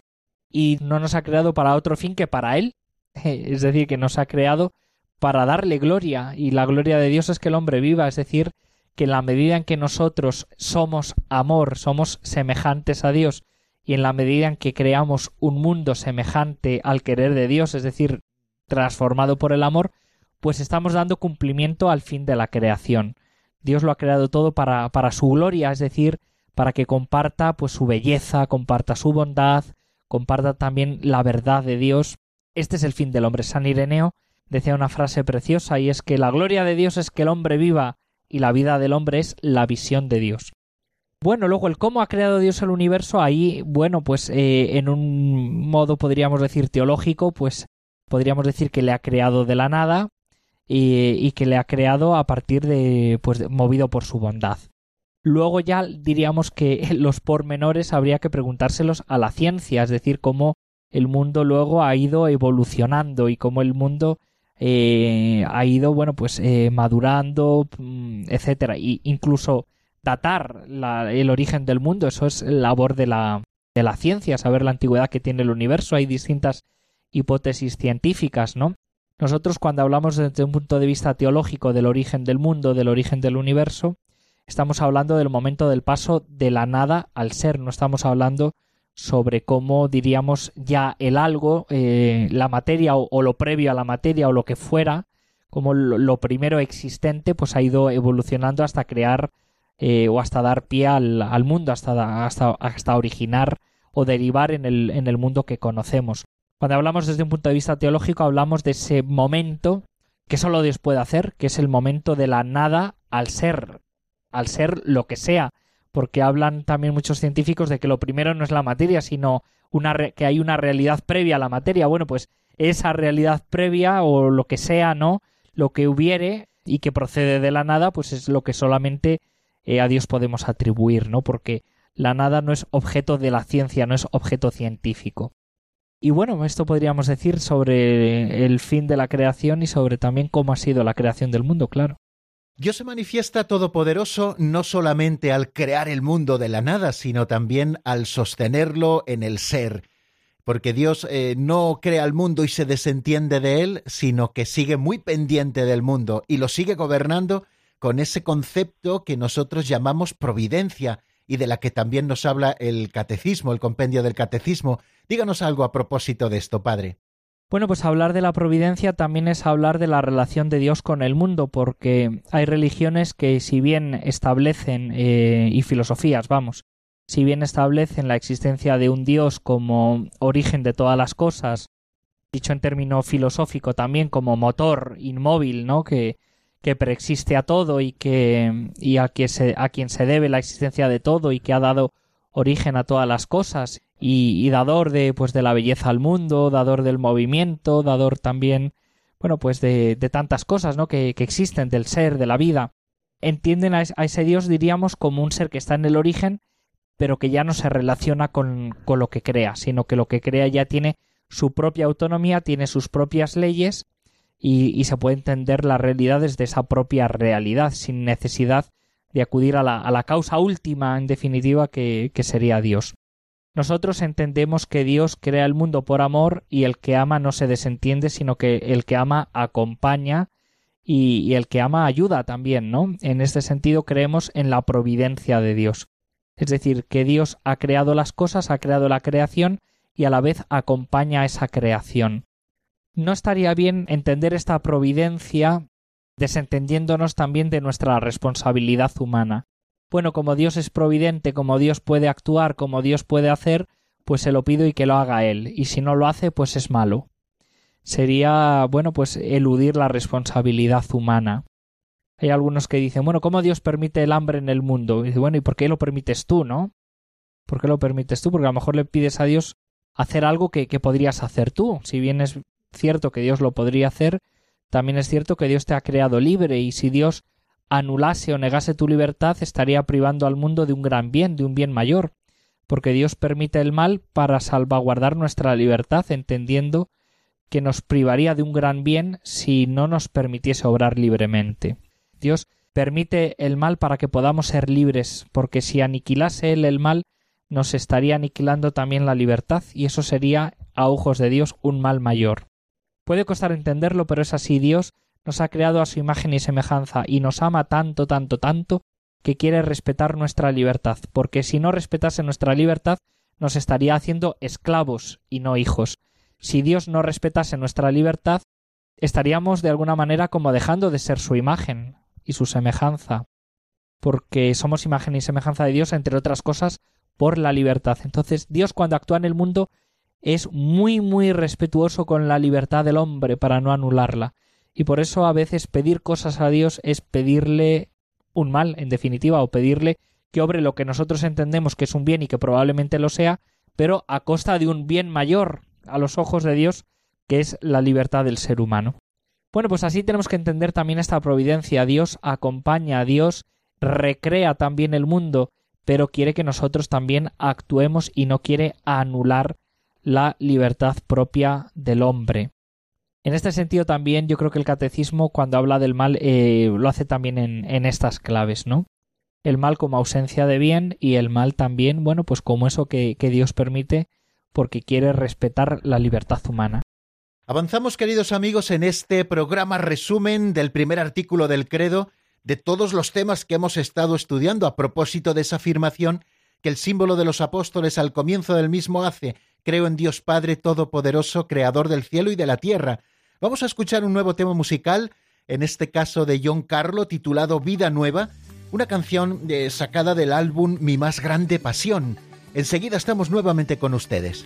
Y no nos ha creado para otro fin que para Él. Es decir, que nos ha creado para darle gloria. Y la gloria de Dios es que el hombre viva. Es decir, que en la medida en que nosotros somos amor, somos semejantes a Dios, y en la medida en que creamos un mundo semejante al querer de Dios, es decir, transformado por el amor, pues estamos dando cumplimiento al fin de la creación. Dios lo ha creado todo para, para su gloria, es decir, para que comparta pues su belleza, comparta su bondad, comparta también la verdad de Dios. Este es el fin del hombre. San Ireneo decía una frase preciosa y es que la gloria de Dios es que el hombre viva y la vida del hombre es la visión de Dios. Bueno, luego el cómo ha creado Dios el universo, ahí, bueno, pues eh, en un modo podríamos decir teológico, pues podríamos decir que le ha creado de la nada y, que le ha creado a partir de, pues, movido por su bondad. Luego ya diríamos que los pormenores habría que preguntárselos a la ciencia, es decir, cómo el mundo luego ha ido evolucionando y cómo el mundo eh, ha ido, bueno, pues eh, madurando, mm, etcétera, y incluso datar el origen del mundo, eso es labor de la, de la ciencia, saber la antigüedad que tiene el universo, hay distintas hipótesis científicas, ¿no? Nosotros cuando hablamos desde un punto de vista teológico del origen del mundo, del origen del universo, estamos hablando del momento del paso de la nada al ser, no estamos hablando sobre cómo diríamos ya el algo, eh, la materia o, lo previo a la materia o lo que fuera, como lo, primero existente, pues ha ido evolucionando hasta crear eh, o hasta dar pie al, mundo, hasta, hasta, hasta, originar o derivar en el, en el mundo que conocemos. Cuando hablamos desde un punto de vista teológico, hablamos de ese momento que solo Dios puede hacer, que es el momento de la nada al ser, al ser lo que sea, porque hablan también muchos científicos de que lo primero no es la materia, sino una que hay una realidad previa a la materia. Bueno, pues esa realidad previa o lo que sea, ¿no? Lo que hubiere y que procede de la nada, pues es lo que solamente eh, a Dios podemos atribuir, ¿no? Porque la nada no es objeto de la ciencia, no es objeto científico. Y bueno, esto podríamos decir sobre el fin de la creación y sobre también cómo ha sido la creación del mundo, claro. Dios se manifiesta todopoderoso no solamente al crear el mundo de la nada, sino también al sostenerlo en el ser. Porque Dios eh, no crea el mundo y se desentiende de él, sino que sigue muy pendiente del mundo y lo sigue gobernando con ese concepto que nosotros llamamos providencia y de la que también nos habla el catecismo, el compendio del catecismo. Díganos algo a propósito de esto, Padre. Bueno, pues hablar de la providencia también es hablar de la relación de Dios con el mundo, porque hay religiones que si bien establecen, eh, y filosofías, vamos, si bien establecen la existencia de un Dios como origen de todas las cosas, dicho en término filosófico también como motor inmóvil, ¿no? que, preexiste a todo y que y a, se, a quien se debe la existencia de todo y que ha dado origen a todas las cosas y, dador de pues de la belleza al mundo, dador del movimiento, dador también bueno pues de, de tantas cosas ¿no? Que, que, existen del ser, de la vida. Entienden a, ese Dios diríamos como un ser que está en el origen pero que ya no se relaciona con, con lo que crea, sino que lo que crea ya tiene su propia autonomía, tiene sus propias leyes y, y, se puede entender las realidades de esa propia realidad sin necesidad de acudir a la, a la causa última, en definitiva, que, que sería Dios. Nosotros entendemos que Dios crea el mundo por amor y el que ama no se desentiende, sino que el que ama acompaña y, el que ama ayuda también, ¿no? En este sentido creemos en la providencia de Dios. Es decir, que Dios ha creado las cosas, ha creado la creación y a la vez acompaña a esa creación. No estaría bien entender esta providencia desentendiéndonos también de nuestra responsabilidad humana bueno, como Dios es providente, como Dios puede actuar, como Dios puede hacer, pues se lo pido y que lo haga Él, y si no lo hace, pues es malo. Sería, bueno, pues eludir la responsabilidad humana. Hay algunos que dicen, bueno, ¿cómo Dios permite el hambre en el mundo? Y dice, bueno, ¿y por qué lo permites tú, no? ¿Por qué lo permites tú? Porque a lo mejor le pides a Dios hacer algo que, que podrías hacer tú. Si bien es cierto que Dios lo podría hacer, también es cierto que Dios te ha creado libre y si Dios anulase o negase tu libertad, estaría privando al mundo de un gran bien, de un bien mayor, porque Dios permite el mal para salvaguardar nuestra libertad, entendiendo que nos privaría de un gran bien si no nos permitiese obrar libremente. Dios permite el mal para que podamos ser libres, porque si aniquilase él el mal, nos estaría aniquilando también la libertad, y eso sería, a ojos de Dios, un mal mayor. Puede costar entenderlo, pero es así Dios nos ha creado a su imagen y semejanza y nos ama tanto, tanto, tanto, que quiere respetar nuestra libertad, porque si no respetase nuestra libertad, nos estaría haciendo esclavos y no hijos. Si Dios no respetase nuestra libertad, estaríamos de alguna manera como dejando de ser su imagen y su semejanza, porque somos imagen y semejanza de Dios, entre otras cosas, por la libertad. Entonces, Dios cuando actúa en el mundo es muy, muy respetuoso con la libertad del hombre para no anularla. Y por eso a veces pedir cosas a Dios es pedirle un mal, en definitiva, o pedirle que obre lo que nosotros entendemos que es un bien y que probablemente lo sea, pero a costa de un bien mayor a los ojos de Dios, que es la libertad del ser humano. Bueno, pues así tenemos que entender también esta providencia. Dios acompaña, a Dios recrea también el mundo, pero quiere que nosotros también actuemos y no quiere anular la libertad propia del hombre. En este sentido también yo creo que el catecismo cuando habla del mal eh, lo hace también en, en estas claves, ¿no? El mal como ausencia de bien y el mal también, bueno, pues como eso que, que Dios permite porque quiere respetar la libertad humana. Avanzamos, queridos amigos, en este programa resumen del primer artículo del credo de todos los temas que hemos estado estudiando a propósito de esa afirmación que el símbolo de los apóstoles al comienzo del mismo hace, creo en Dios Padre Todopoderoso, Creador del cielo y de la tierra, Vamos a escuchar un nuevo tema musical, en este caso de John Carlo, titulado Vida Nueva, una canción eh, sacada del álbum Mi más grande pasión. Enseguida estamos nuevamente con ustedes.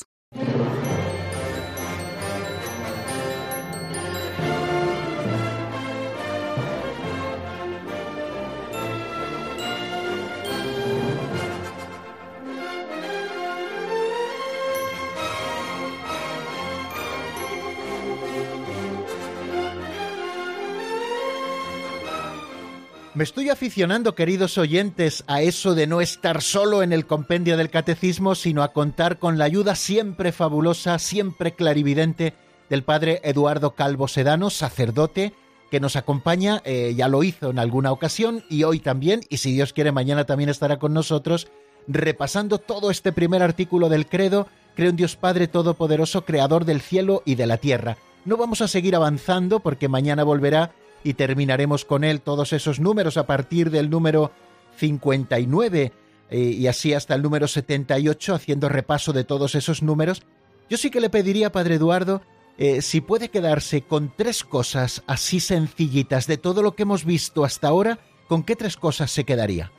Estoy aficionando, queridos oyentes, a eso de no estar solo en el compendio del catecismo, sino a contar con la ayuda siempre fabulosa, siempre clarividente del padre Eduardo Calvo Sedano, sacerdote, que nos acompaña, eh, ya lo hizo en alguna ocasión y hoy también, y si Dios quiere mañana también estará con nosotros, repasando todo este primer artículo del credo, creo en Dios Padre Todopoderoso, Creador del cielo y de la tierra. No vamos a seguir avanzando porque mañana volverá y terminaremos con él todos esos números a partir del número 59 eh, y así hasta el número 78 haciendo repaso de todos esos números. Yo sí que le pediría, Padre Eduardo, eh, si puede quedarse con tres cosas así sencillitas de todo lo que hemos visto hasta ahora, ¿con qué tres cosas se quedaría?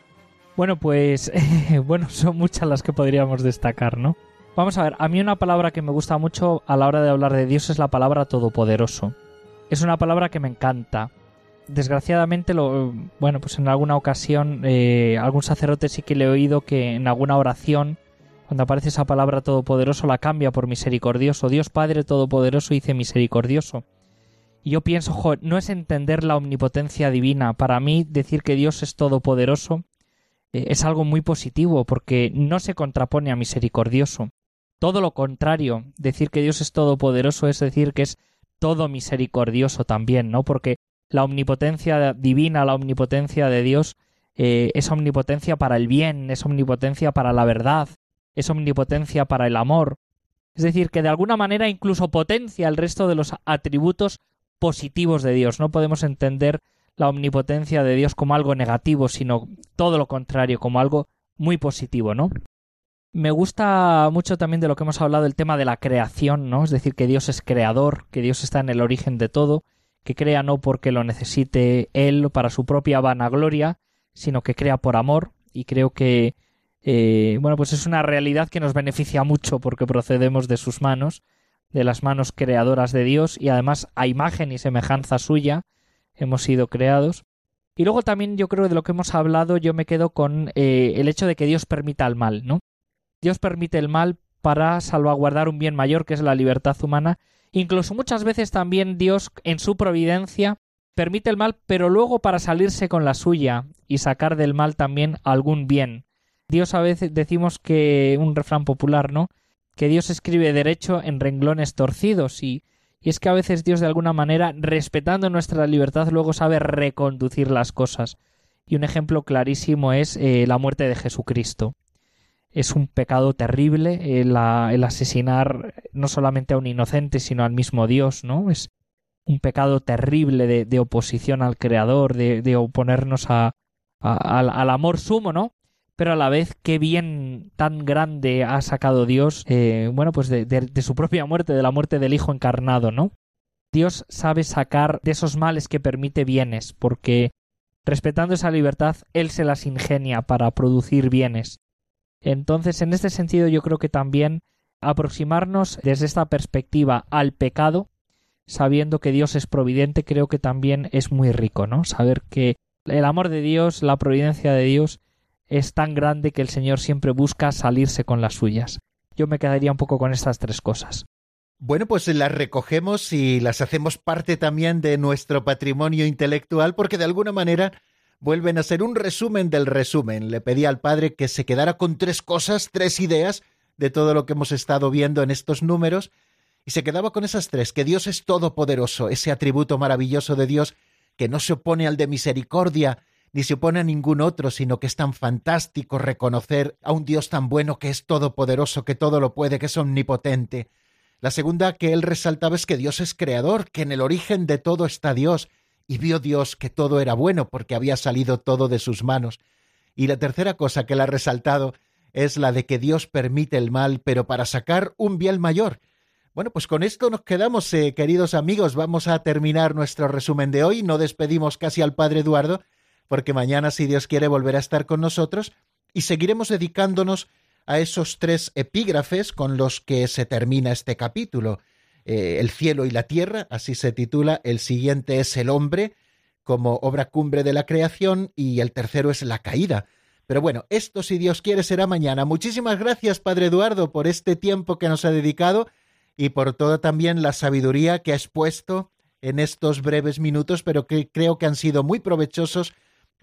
Bueno, pues bueno, son muchas las que podríamos destacar, ¿no? Vamos a ver, a mí una palabra que me gusta mucho a la hora de hablar de Dios es la palabra todopoderoso. Es una palabra que me encanta. Desgraciadamente, lo, bueno, pues en alguna ocasión eh, algún sacerdote sí que le he oído que en alguna oración cuando aparece esa palabra todopoderoso la cambia por misericordioso. Dios Padre Todopoderoso dice misericordioso. Y yo pienso, no es entender la omnipotencia divina. Para mí, decir que Dios es todopoderoso eh, es algo muy positivo, porque no se contrapone a misericordioso. Todo lo contrario, decir que Dios es todopoderoso es decir que es todo misericordioso también, ¿no? Porque la omnipotencia divina, la omnipotencia de Dios, eh, es omnipotencia para el bien, es omnipotencia para la verdad, es omnipotencia para el amor. Es decir, que de alguna manera incluso potencia el resto de los atributos positivos de Dios. No podemos entender la omnipotencia de Dios como algo negativo, sino todo lo contrario, como algo muy positivo, ¿no? Me gusta mucho también de lo que hemos hablado el tema de la creación, ¿no? Es decir, que Dios es creador, que Dios está en el origen de todo, que crea no porque lo necesite Él para su propia vanagloria, sino que crea por amor, y creo que eh, bueno, pues es una realidad que nos beneficia mucho porque procedemos de sus manos, de las manos creadoras de Dios y además a imagen y semejanza suya hemos sido creados. Y luego también yo creo de lo que hemos hablado yo me quedo con eh, el hecho de que Dios permita el mal, ¿no? Dios permite el mal para salvaguardar un bien mayor que es la libertad humana. Incluso muchas veces también Dios en su providencia permite el mal, pero luego para salirse con la suya y sacar del mal también algún bien Dios a veces decimos que un refrán popular, ¿no? Que Dios escribe derecho en renglones torcidos y, y es que a veces Dios de alguna manera, respetando nuestra libertad, luego sabe reconducir las cosas. Y un ejemplo clarísimo es eh, la muerte de Jesucristo. Es un pecado terrible el, asesinar no solamente a un inocente, sino al mismo Dios, ¿no? Es un pecado terrible de, oposición al Creador, de, oponernos a, al, al amor sumo, ¿no? pero a la vez qué bien tan grande ha sacado Dios, eh, bueno, pues de, de, su propia muerte, de la muerte del Hijo encarnado, ¿no? Dios sabe sacar de esos males que permite bienes, porque respetando esa libertad, Él se las ingenia para producir bienes. Entonces, en este sentido, yo creo que también aproximarnos desde esta perspectiva al pecado, sabiendo que Dios es providente, creo que también es muy rico, ¿no? Saber que el amor de Dios, la providencia de Dios, es tan grande que el Señor siempre busca salirse con las suyas. Yo me quedaría un poco con estas tres cosas. Bueno, pues las recogemos y las hacemos parte también de nuestro patrimonio intelectual porque de alguna manera vuelven a ser un resumen del resumen. Le pedí al Padre que se quedara con tres cosas, tres ideas de todo lo que hemos estado viendo en estos números y se quedaba con esas tres, que Dios es todopoderoso, ese atributo maravilloso de Dios que no se opone al de misericordia, ni se opone a ningún otro, sino que es tan fantástico reconocer a un Dios tan bueno que es todopoderoso, que todo lo puede, que es omnipotente. La segunda que él resaltaba es que Dios es creador, que en el origen de todo está Dios, y vio Dios que todo era bueno porque había salido todo de sus manos. Y la tercera cosa que él ha resaltado es la de que Dios permite el mal, pero para sacar un bien mayor. Bueno, pues con esto nos quedamos, eh, queridos amigos. Vamos a terminar nuestro resumen de hoy. No despedimos casi al Padre Eduardo, porque mañana, si Dios quiere, volverá a estar con nosotros y seguiremos dedicándonos a esos tres epígrafes con los que se termina este capítulo. Eh, el cielo y la tierra, así se titula, el siguiente es el hombre como obra cumbre de la creación y el tercero es la caída. Pero bueno, esto si Dios quiere será mañana. Muchísimas gracias, Padre Eduardo, por este tiempo que nos ha dedicado y por toda también la sabiduría que ha expuesto en estos breves minutos, pero que creo que han sido muy provechosos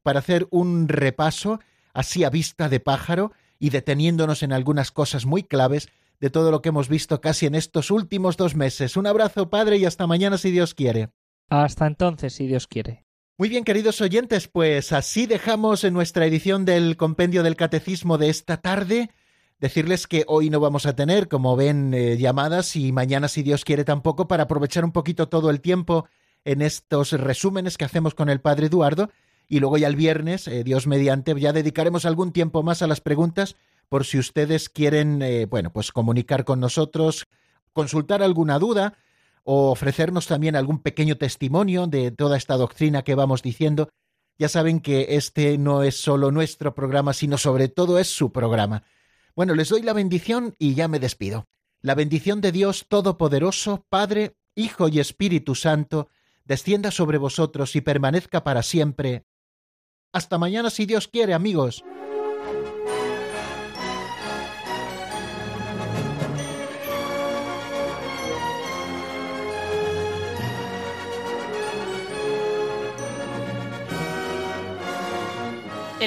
para hacer un repaso así a vista de pájaro y deteniéndonos en algunas cosas muy claves de todo lo que hemos visto casi en estos últimos dos meses. Un abrazo, Padre, y hasta mañana si Dios quiere. Hasta entonces, si Dios quiere. Muy bien, queridos oyentes, pues así dejamos en nuestra edición del Compendio del Catecismo de esta tarde. Decirles que hoy no vamos a tener, como ven, eh, llamadas y mañana, si Dios quiere, tampoco, para aprovechar un poquito todo el tiempo en estos resúmenes que hacemos con el Padre Eduardo. Y luego ya el viernes, eh, Dios mediante, ya dedicaremos algún tiempo más a las preguntas por si ustedes quieren, eh, bueno, pues comunicar con nosotros, consultar alguna duda o ofrecernos también algún pequeño testimonio de toda esta doctrina que vamos diciendo, ya saben que este no es solo nuestro programa, sino sobre todo es su programa. Bueno, les doy la bendición y ya me despido. La bendición de Dios Todopoderoso, Padre, Hijo y Espíritu Santo, descienda sobre vosotros y permanezca para siempre. Hasta mañana si Dios quiere, amigos.